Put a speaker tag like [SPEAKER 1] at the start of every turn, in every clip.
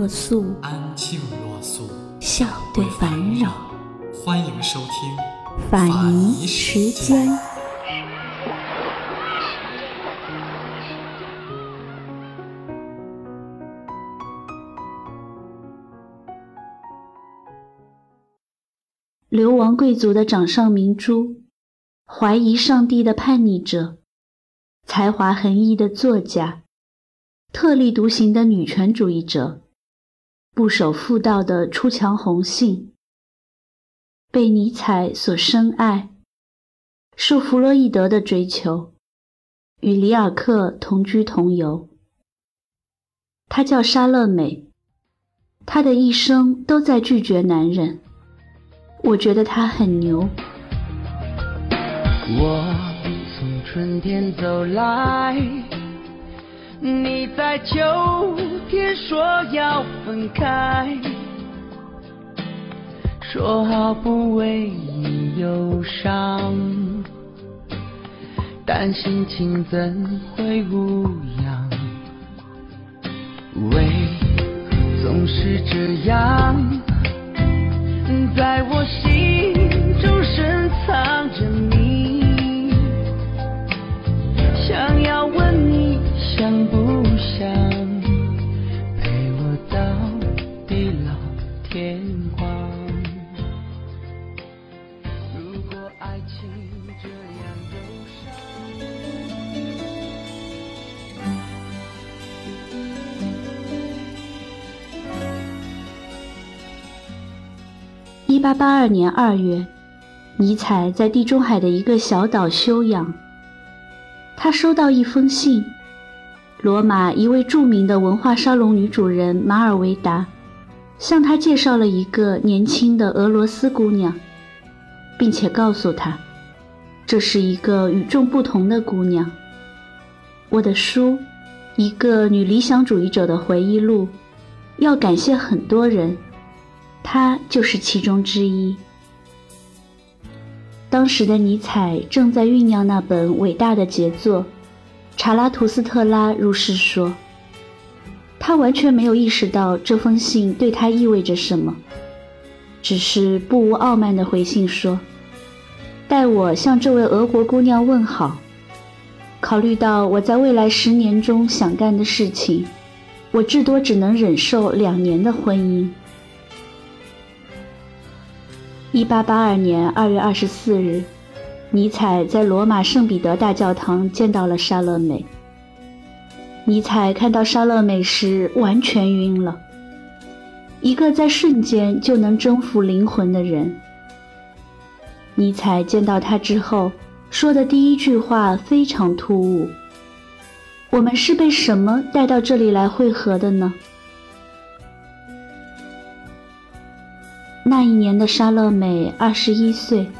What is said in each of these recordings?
[SPEAKER 1] 若素，
[SPEAKER 2] 安静若素，
[SPEAKER 1] 笑对烦扰。
[SPEAKER 2] 欢迎收听
[SPEAKER 1] 法尼时间。流亡贵族的掌上明珠，怀疑上帝的叛逆者，才华横溢的作家，特立独行的女权主义者，不守妇道的出墙红杏，被尼采所深爱，受弗洛伊德的追求，与里尔克同居同游。她叫莎乐美，她的一生都在拒绝男人。我觉得他很牛。
[SPEAKER 3] 我从春天走来，你在秋天说要分开，说好不为你忧伤，但心情怎会无恙？为何总是这样？在我心中深藏着你，想要问你想不想陪我到地老天荒？如果爱情这样忧伤。
[SPEAKER 1] 一八八二年二月，尼采在地中海的一个小岛休养。他收到一封信，罗马一位著名的文化沙龙女主人马尔维达向他介绍了一个年轻的俄罗斯姑娘，并且告诉他，这是一个与众不同的姑娘。我的书，一个女理想主义者的回忆录，要感谢很多人。她就是其中之一。当时的尼采正在酝酿那本伟大的杰作《查拉图斯特拉如是说》，他完全没有意识到这封信对他意味着什么，只是不无傲慢地回信说：“代我向这位俄国姑娘问好。考虑到我在未来十年中想干的事情，我至多只能忍受两年的婚姻。”一八八二年二月二十四日，尼采在罗马圣彼得大教堂见到了莎乐美。尼采看到莎乐美时完全晕了，一个在瞬间就能征服灵魂的人。尼采见到她之后说的第一句话非常突兀：“我们是被什么带到这里来汇合的呢？”那一年的莎乐美二十一岁，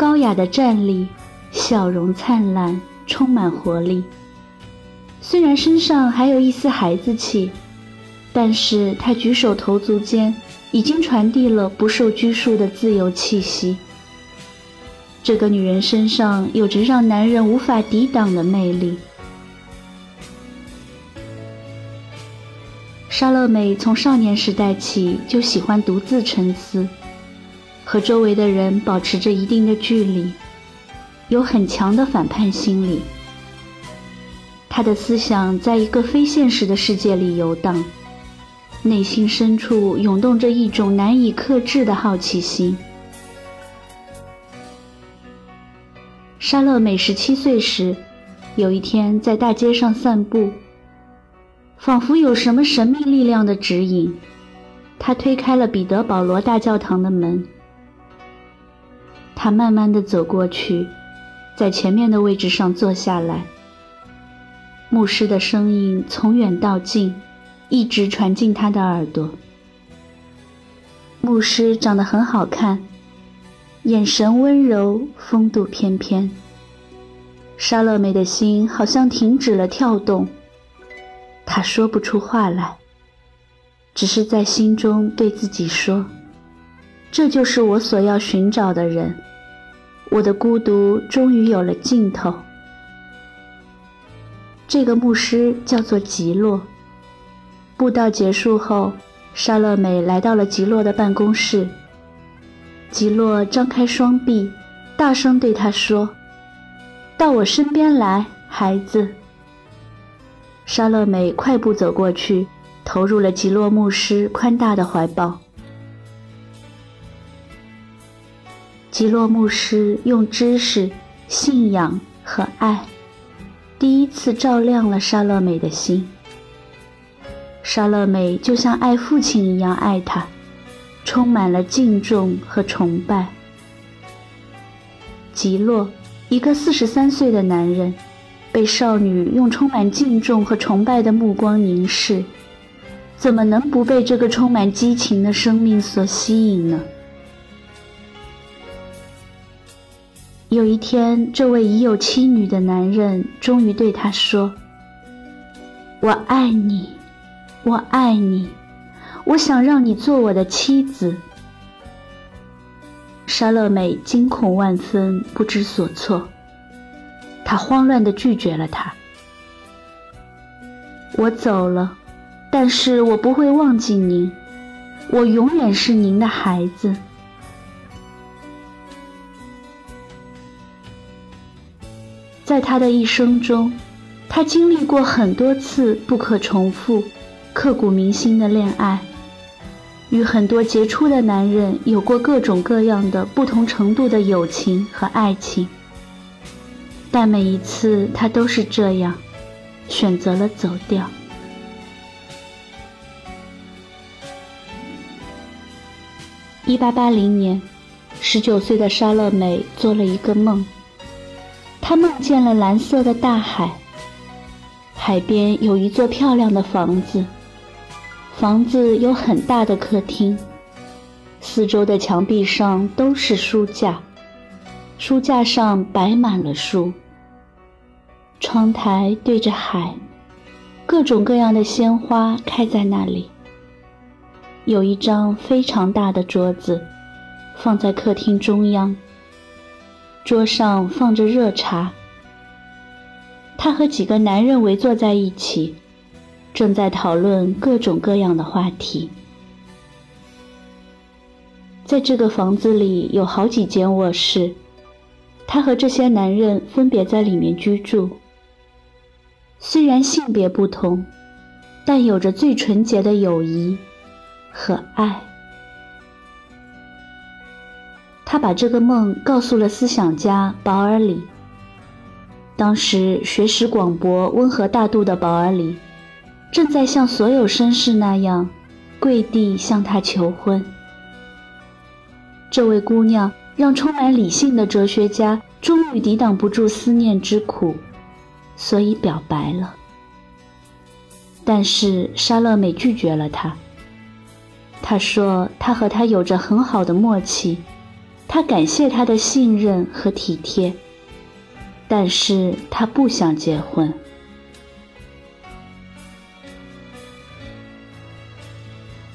[SPEAKER 1] 高雅的站立，笑容灿烂，充满活力。虽然身上还有一丝孩子气，但是她举手投足间已经传递了不受拘束的自由气息。这个女人身上有着让男人无法抵挡的魅力。莎乐美从少年时代起就喜欢独自沉思，和周围的人保持着一定的距离，有很强的反叛心理。他的思想在一个非现实的世界里游荡，内心深处涌动着一种难以克制的好奇心。莎乐美十七岁时，有一天在大街上散步。仿佛有什么神秘力量的指引，他推开了彼得保罗大教堂的门。他慢慢的走过去，在前面的位置上坐下来。牧师的声音从远到近，一直传进他的耳朵。牧师长得很好看，眼神温柔，风度翩翩。莎乐美的心好像停止了跳动，她说不出话来，只是在心中对自己说：“这就是我所要寻找的人，我的孤独终于有了尽头。”这个牧师叫做吉洛。布道结束后，莎乐美来到了吉洛的办公室。吉洛张开双臂，大声对他说。到我身边来，孩子。莎乐美快步走过去，投入了吉洛牧师宽大的怀抱。吉洛牧师用知识、信仰和爱，第一次照亮了莎乐美的心。莎乐美就像爱父亲一样爱他，充满了敬重和崇拜。吉洛。一个四十三岁的男人，被少女用充满敬重和崇拜的目光凝视，怎么能不被这个充满激情的生命所吸引呢？有一天，这位已有妻女的男人终于对她说：“我爱你，我爱你，我想让你做我的妻子。”莎乐美惊恐万分，不知所措。她慌乱地拒绝了他。我走了，但是我不会忘记您，我永远是您的孩子。在他的一生中，他经历过很多次不可重复、刻骨铭心的恋爱。与很多杰出的男人有过各种各样的不同程度的友情和爱情，但每一次他都是这样，选择了走掉。一八八零年，十九岁的莎乐美做了一个梦，他梦见了蓝色的大海，海边有一座漂亮的房子。房子有很大的客厅，四周的墙壁上都是书架，书架上摆满了书。窗台对着海，各种各样的鲜花开在那里。有一张非常大的桌子，放在客厅中央。桌上放着热茶。他和几个男人围坐在一起。正在讨论各种各样的话题。在这个房子里有好几间卧室，他和这些男人分别在里面居住。虽然性别不同，但有着最纯洁的友谊和爱。他把这个梦告诉了思想家保尔里。当时学识广博、温和大度的保尔里。正在像所有绅士那样跪地向她求婚。这位姑娘让充满理性的哲学家终于抵挡不住思念之苦，所以表白了。但是莎乐美拒绝了他。她说他和他有着很好的默契，他感谢他的信任和体贴，但是他不想结婚。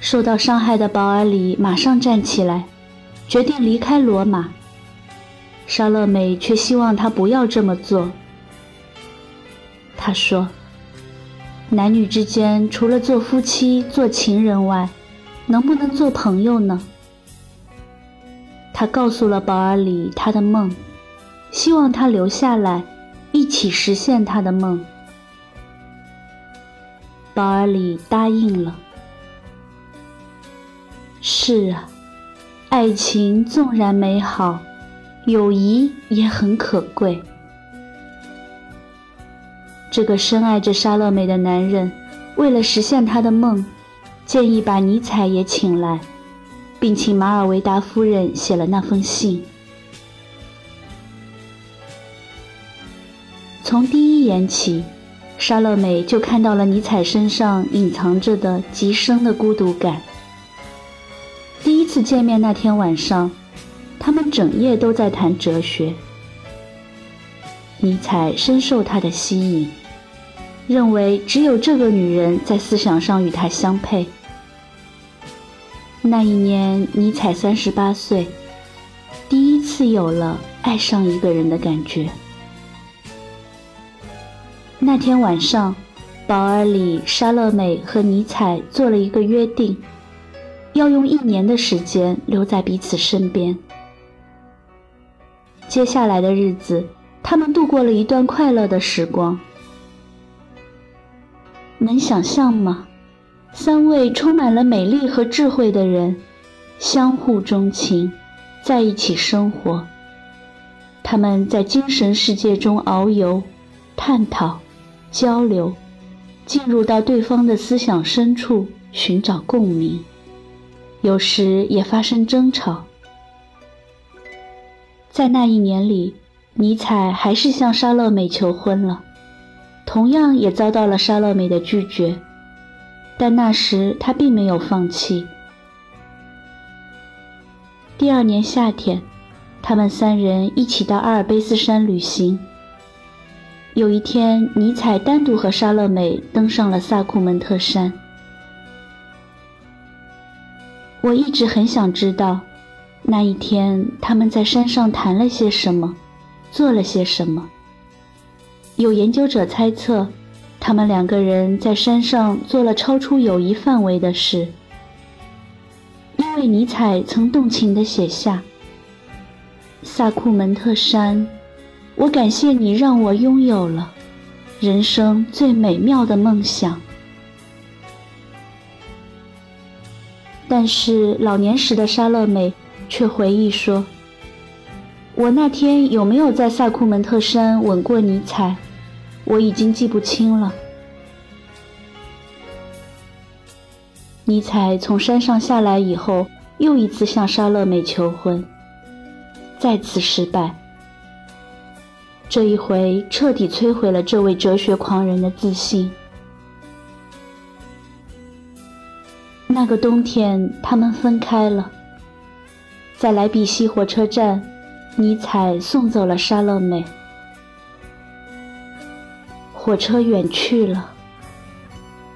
[SPEAKER 1] 受到伤害的保尔里马上站起来，决定离开罗马。莎乐美却希望他不要这么做。他说：“男女之间除了做夫妻、做情人外，能不能做朋友呢？”他告诉了保尔里他的梦，希望他留下来，一起实现他的梦。保尔里答应了。是啊，爱情纵然美好，友谊也很可贵。这个深爱着莎乐美的男人，为了实现他的梦，建议把尼采也请来，并请马尔维达夫人写了那封信。从第一眼起，莎乐美就看到了尼采身上隐藏着的极深的孤独感。第一次见面那天晚上，他们整夜都在谈哲学。尼采深受她的吸引，认为只有这个女人在思想上与他相配。那一年，尼采三十八岁，第一次有了爱上一个人的感觉。那天晚上，保尔里、莎乐美和尼采做了一个约定，要用一年的时间留在彼此身边。接下来的日子，他们度过了一段快乐的时光。能想象吗？三位充满了美丽和智慧的人，相互钟情，在一起生活。他们在精神世界中遨游，探讨。交流，进入到对方的思想深处寻找共鸣，有时也发生争吵。在那一年里，尼采还是向莎乐美求婚了，同样也遭到了莎乐美的拒绝，但那时他并没有放弃。第二年夏天，他们三人一起到阿尔卑斯山旅行。有一天，尼采单独和莎乐美登上了萨库门特山。我一直很想知道，那一天他们在山上谈了些什么，做了些什么。有研究者猜测，他们两个人在山上做了超出友谊范围的事，因为尼采曾动情地写下：“萨库门特山。”我感谢你让我拥有了人生最美妙的梦想，但是老年时的莎乐美却回忆说：“我那天有没有在萨库门特山吻过尼采，我已经记不清了。”尼采从山上下来以后，又一次向莎乐美求婚，再次失败。这一回彻底摧毁了这位哲学狂人的自信。那个冬天，他们分开了。在莱比锡火车站，尼采送走了莎乐美。火车远去了，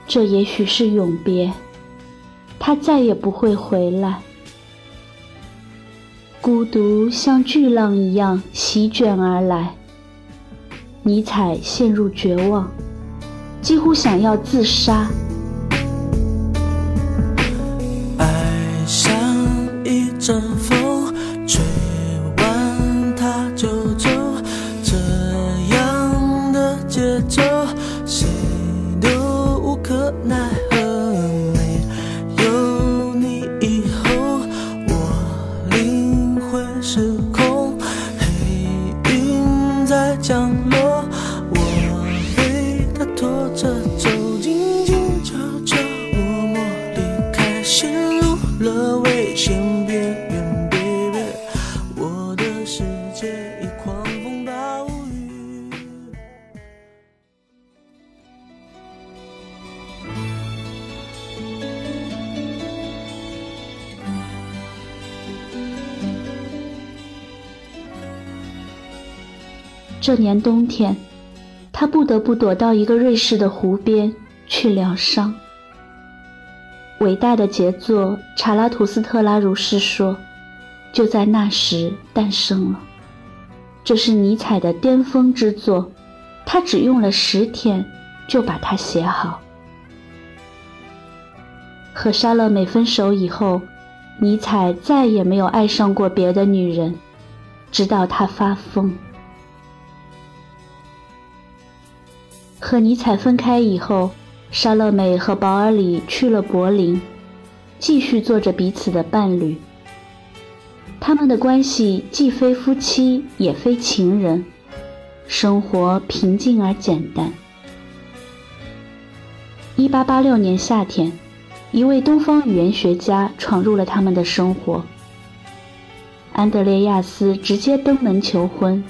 [SPEAKER 1] 这也许是永别，他再也不会回来。孤独像巨浪一样席卷而来。尼采陷入绝望，几乎想要自杀。
[SPEAKER 4] 将这
[SPEAKER 1] 年冬天，他不得不躲到一个瑞士的湖边去疗伤。伟大的杰作《查拉图斯特拉如是说》就在那时诞生了。这是尼采的巅峰之作，他只用了十天就把它写好。和莎乐美分手以后，尼采再也没有爱上过别的女人，直到他发疯。和尼采分开以后，莎乐美和保尔里去了柏林，继续做着彼此的伴侣。他们的关系既非夫妻，也非情人，生活平静而简单。一八八六年夏天，一位东方语言学家闯入了他们的生活。安德烈亚斯直接登门求婚，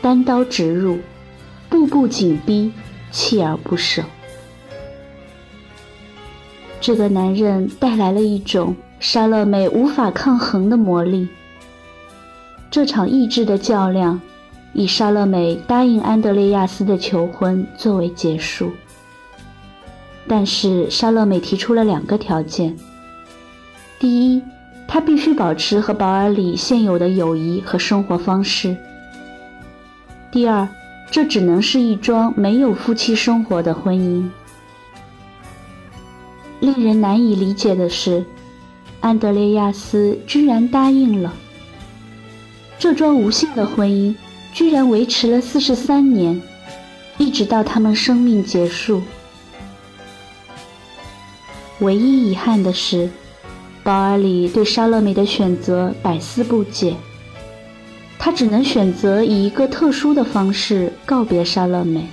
[SPEAKER 1] 单刀直入，步步紧逼。锲而不舍。这个男人带来了一种莎乐美无法抗衡的魔力。这场意志的较量，以莎乐美答应安德烈亚斯的求婚作为结束。但是莎乐美提出了两个条件：第一，她必须保持和保尔里现有的友谊和生活方式；第二，这只能是一桩没有夫妻生活的婚姻。令人难以理解的是，安德烈亚斯居然答应了。这桩无性的婚姻居然维持了四十三年，一直到他们生命结束。唯一遗憾的是，保尔里对莎乐美的选择百思不解。他只能选择以一个特殊的方式告别莎乐美。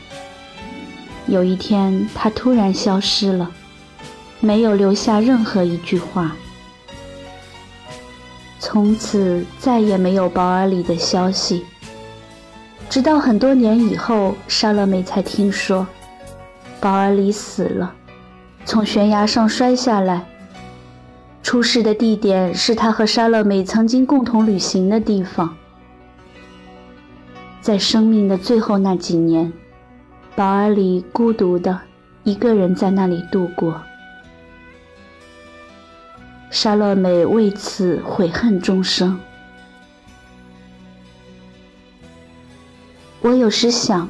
[SPEAKER 1] 有一天，他突然消失了，没有留下任何一句话。从此再也没有保尔里的消息。直到很多年以后，莎乐美才听说，保尔里死了。从悬崖上摔下来。出事的地点是他和莎乐美曾经共同旅行的地方。在生命的最后那几年，保尔里孤独的一个人在那里度过。莎乐美为此悔恨终生。我有时想，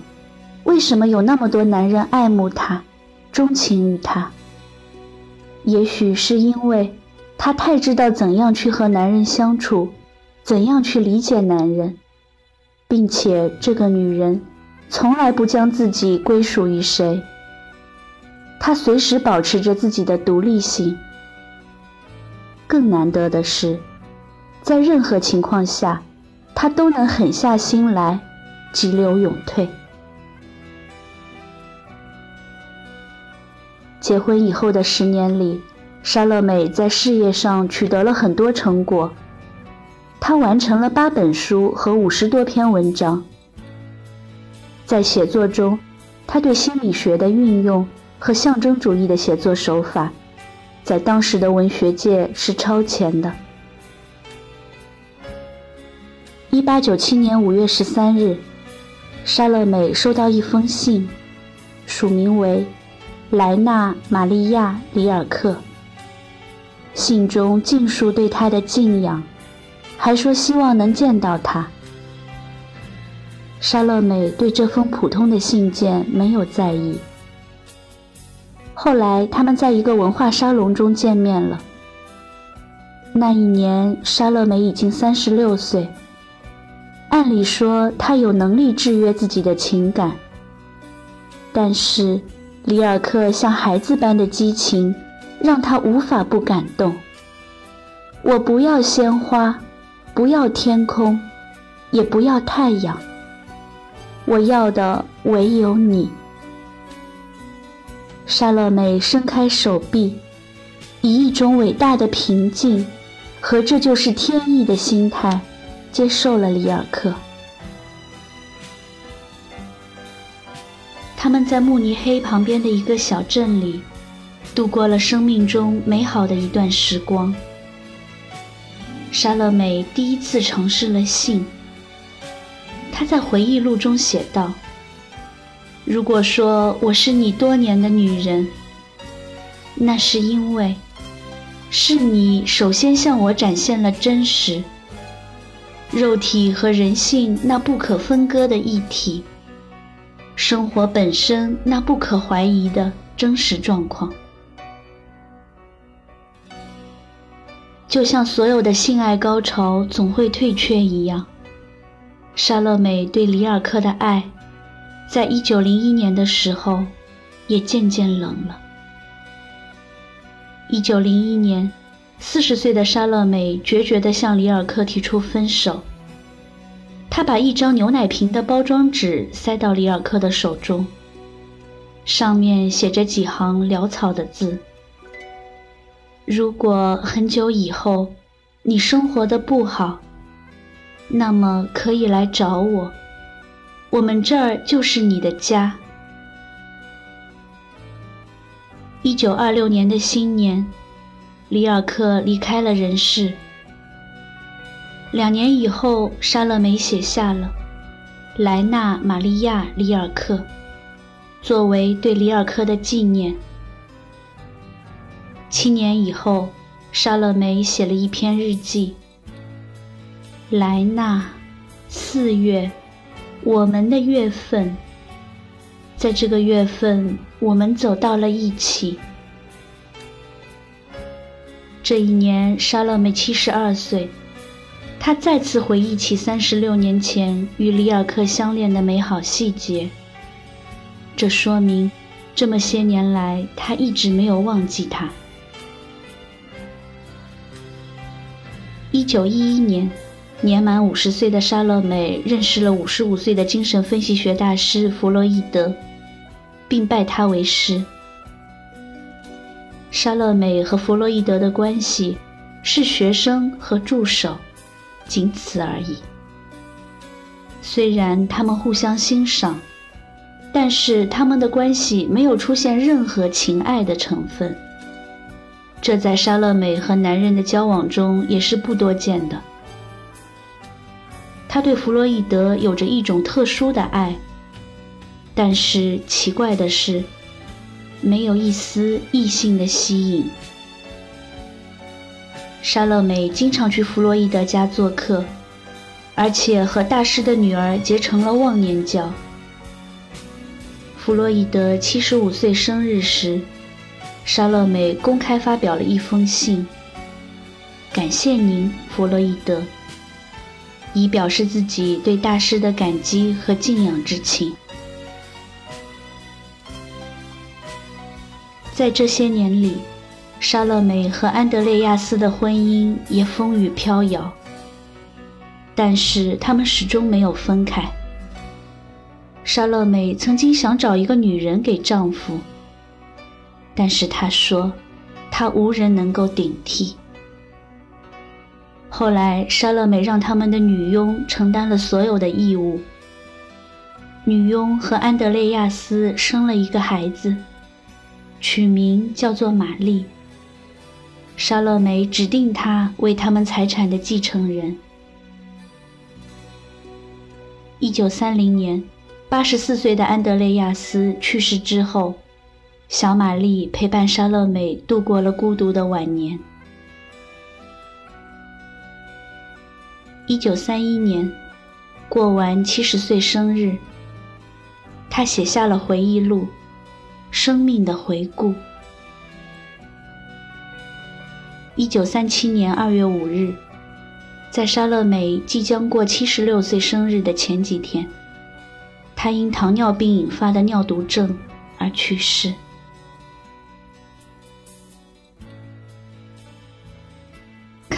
[SPEAKER 1] 为什么有那么多男人爱慕她，钟情于她？也许是因为她太知道怎样去和男人相处，怎样去理解男人，并且这个女人从来不将自己归属于谁。她随时保持着自己的独立性。更难得的是，在任何情况下，她都能狠下心来，急流勇退。结婚以后的十年里，莎乐美在事业上取得了很多成果。他完成了八本书和五十多篇文章。在写作中，他对心理学的运用和象征主义的写作手法，在当时的文学界是超前的。一八九七年五月十三日，莎乐美收到一封信，署名为。莱纳·玛利亚·里尔克信中尽数对他的敬仰，还说希望能见到他。莎乐美对这封普通的信件没有在意。后来，他们在一个文化沙龙中见面了。那一年，莎乐美已经三十六岁。按理说，她有能力制约自己的情感，但是。里尔克像孩子般的激情，让她无法不感动。我不要鲜花，不要天空，也不要太阳。我要的唯有你。莎乐美伸开手臂，以一种伟大的平静和这就是天意的心态，接受了里尔克。他们在慕尼黑旁边的一个小镇里，度过了生命中美好的一段时光。莎乐美第一次尝试了性。她在回忆录中写道：“如果说我是你多年的女人，那是因为，是你首先向我展现了真实，肉体和人性那不可分割的一体。”生活本身那不可怀疑的真实状况，就像所有的性爱高潮总会退却一样，莎乐美对里尔克的爱，在一九零一年的时候，也渐渐冷了。一九零一年，四十岁的莎乐美决绝地向里尔克提出分手。他把一张牛奶瓶的包装纸塞到里尔克的手中，上面写着几行潦草的字：“如果很久以后你生活的不好，那么可以来找我，我们这儿就是你的家。”一九二六年的新年，里尔克离开了人世。两年以后，莎乐美写下了《莱纳·玛利亚·里尔克》，作为对里尔克的纪念。七年以后，莎乐美写了一篇日记：“莱纳，四月，我们的月份。在这个月份，我们走到了一起。这一年，莎乐美七十二岁。”他再次回忆起三十六年前与里尔克相恋的美好细节。这说明，这么些年来他一直没有忘记他。一九一一年，年满五十岁的莎乐美认识了五十五岁的精神分析学大师弗洛伊德，并拜他为师。莎乐美和弗洛伊德的关系是学生和助手。仅此而已。虽然他们互相欣赏，但是他们的关系没有出现任何情爱的成分。这在莎乐美和男人的交往中也是不多见的。他对弗洛伊德有着一种特殊的爱，但是奇怪的是，没有一丝异性的吸引。莎乐美经常去弗洛伊德家做客，而且和大师的女儿结成了忘年交。弗洛伊德七十五岁生日时，莎乐美公开发表了一封信，感谢您，弗洛伊德，以表示自己对大师的感激和敬仰之情。在这些年里。莎乐美和安德烈亚斯的婚姻也风雨飘摇，但是他们始终没有分开。莎乐美曾经想找一个女人给丈夫，但是他说，他无人能够顶替。后来，莎乐美让他们的女佣承担了所有的义务。女佣和安德烈亚斯生了一个孩子，取名叫做玛丽。莎乐美指定他为他们财产的继承人。一九三零年，八十四岁的安德烈亚斯去世之后，小玛丽陪伴莎乐美度过了孤独的晚年。一九三一年，过完七十岁生日，他写下了回忆录《生命的回顾》。一九三七年二月五日，在莎乐美即将过七十六岁生日的前几天，她因糖尿病引发的尿毒症而去世。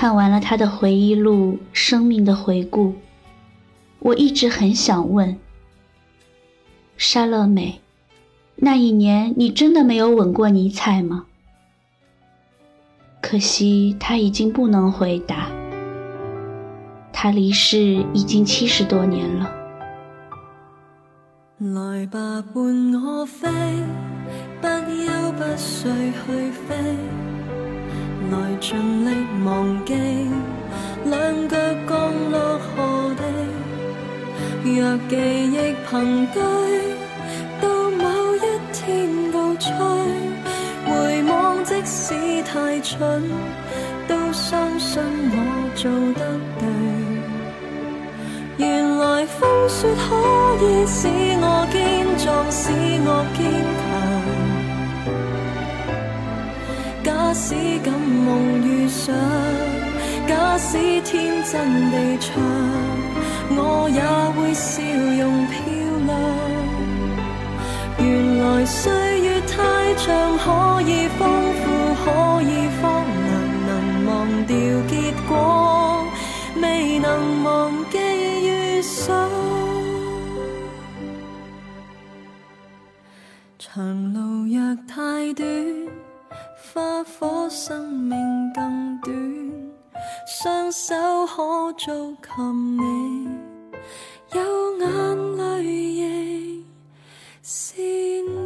[SPEAKER 1] 看完了他的回忆录《生命的回顾》，我一直很想问：莎乐美，那一年你真的没有吻过尼采吗？可惜他已经不能回答。他离世已经七十多年了。
[SPEAKER 5] 来吧，伴我飞，不休不睡去飞，来尽力忘记两脚降落何地。若记忆凭据，到某一天告吹。回望，即使太蠢，都相信我做得对。原来风雪可以使我坚壮，使我坚强。假使敢梦遇上，假使天真地唱，我也会笑容漂亮。原来岁月太长，可以丰富，可以荒凉，能忘掉结果，未能忘记遇上。长路若太短，一颗生命更短，双手可触及你，有眼泪亦是。